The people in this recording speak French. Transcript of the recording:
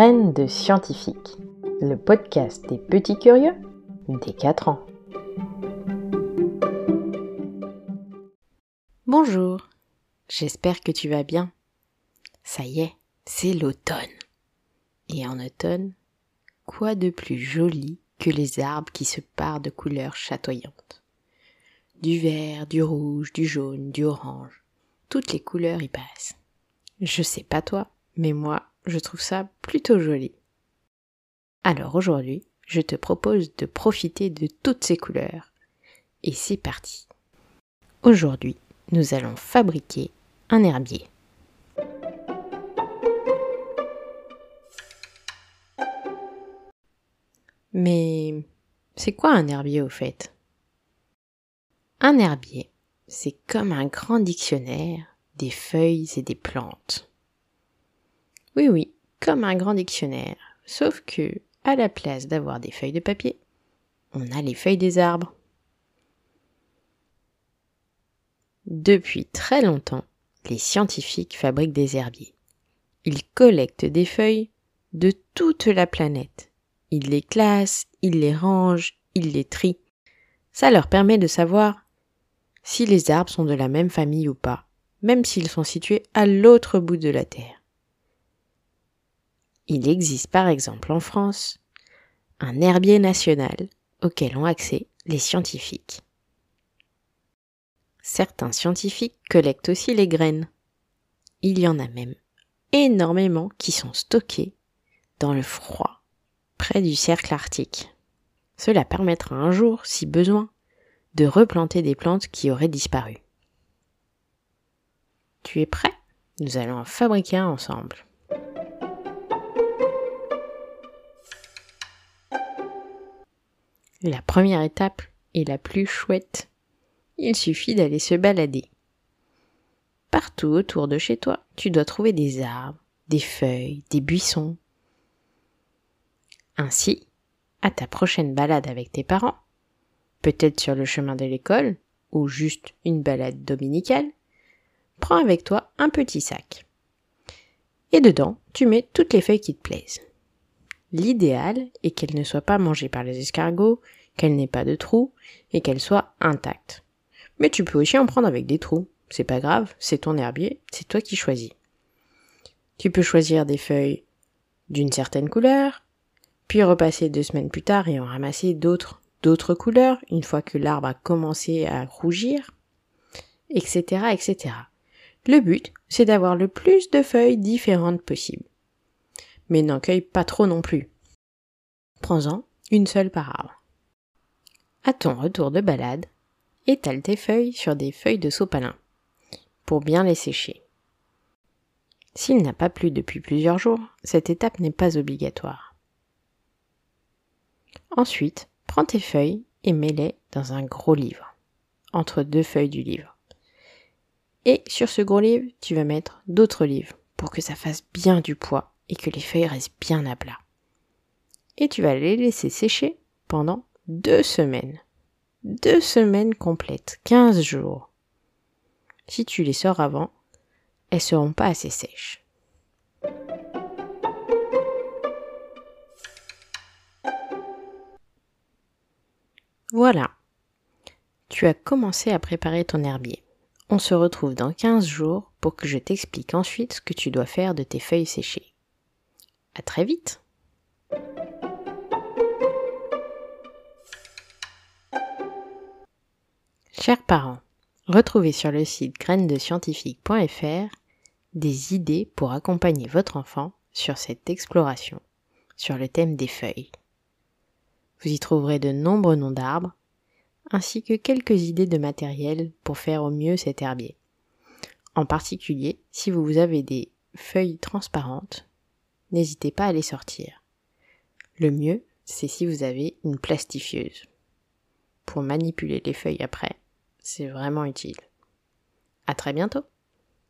De scientifique, le podcast des petits curieux des 4 ans. Bonjour, j'espère que tu vas bien. Ça y est, c'est l'automne. Et en automne, quoi de plus joli que les arbres qui se parent de couleurs chatoyantes. Du vert, du rouge, du jaune, du orange, toutes les couleurs y passent. Je sais pas toi, mais moi, je trouve ça plutôt joli. Alors aujourd'hui, je te propose de profiter de toutes ces couleurs. Et c'est parti. Aujourd'hui, nous allons fabriquer un herbier. Mais c'est quoi un herbier au fait? Un herbier, c'est comme un grand dictionnaire des feuilles et des plantes. Oui, oui, comme un grand dictionnaire, sauf que, à la place d'avoir des feuilles de papier, on a les feuilles des arbres. Depuis très longtemps, les scientifiques fabriquent des herbiers. Ils collectent des feuilles de toute la planète. Ils les classent, ils les rangent, ils les trient. Ça leur permet de savoir si les arbres sont de la même famille ou pas, même s'ils sont situés à l'autre bout de la Terre. Il existe par exemple en France un herbier national auquel ont accès les scientifiques. Certains scientifiques collectent aussi les graines. Il y en a même énormément qui sont stockées dans le froid, près du cercle arctique. Cela permettra un jour, si besoin, de replanter des plantes qui auraient disparu. Tu es prêt? Nous allons en fabriquer un ensemble. La première étape est la plus chouette. Il suffit d'aller se balader. Partout autour de chez toi, tu dois trouver des arbres, des feuilles, des buissons. Ainsi, à ta prochaine balade avec tes parents, peut-être sur le chemin de l'école, ou juste une balade dominicale, prends avec toi un petit sac. Et dedans, tu mets toutes les feuilles qui te plaisent. L'idéal est qu'elle ne soit pas mangée par les escargots, qu'elle n'ait pas de trous et qu'elle soit intacte. Mais tu peux aussi en prendre avec des trous. C'est pas grave, c'est ton herbier, c'est toi qui choisis. Tu peux choisir des feuilles d'une certaine couleur, puis repasser deux semaines plus tard et en ramasser d'autres, d'autres couleurs, une fois que l'arbre a commencé à rougir, etc., etc. Le but, c'est d'avoir le plus de feuilles différentes possible mais n'en cueille pas trop non plus. Prends-en une seule par arbre. À ton retour de balade, étale tes feuilles sur des feuilles de sopalin pour bien les sécher. S'il n'a pas plu depuis plusieurs jours, cette étape n'est pas obligatoire. Ensuite, prends tes feuilles et mets-les dans un gros livre, entre deux feuilles du livre. Et sur ce gros livre, tu vas mettre d'autres livres pour que ça fasse bien du poids et que les feuilles restent bien à plat. Et tu vas les laisser sécher pendant deux semaines. Deux semaines complètes, quinze jours. Si tu les sors avant, elles seront pas assez sèches. Voilà. Tu as commencé à préparer ton herbier. On se retrouve dans 15 jours pour que je t'explique ensuite ce que tu dois faire de tes feuilles séchées. À très vite Chers parents, retrouvez sur le site grainesdescientifique.fr des idées pour accompagner votre enfant sur cette exploration sur le thème des feuilles. Vous y trouverez de nombreux noms d'arbres, ainsi que quelques idées de matériel pour faire au mieux cet herbier. En particulier, si vous avez des feuilles transparentes, n'hésitez pas à les sortir. Le mieux, c'est si vous avez une plastifieuse. Pour manipuler les feuilles après, c'est vraiment utile. À très bientôt!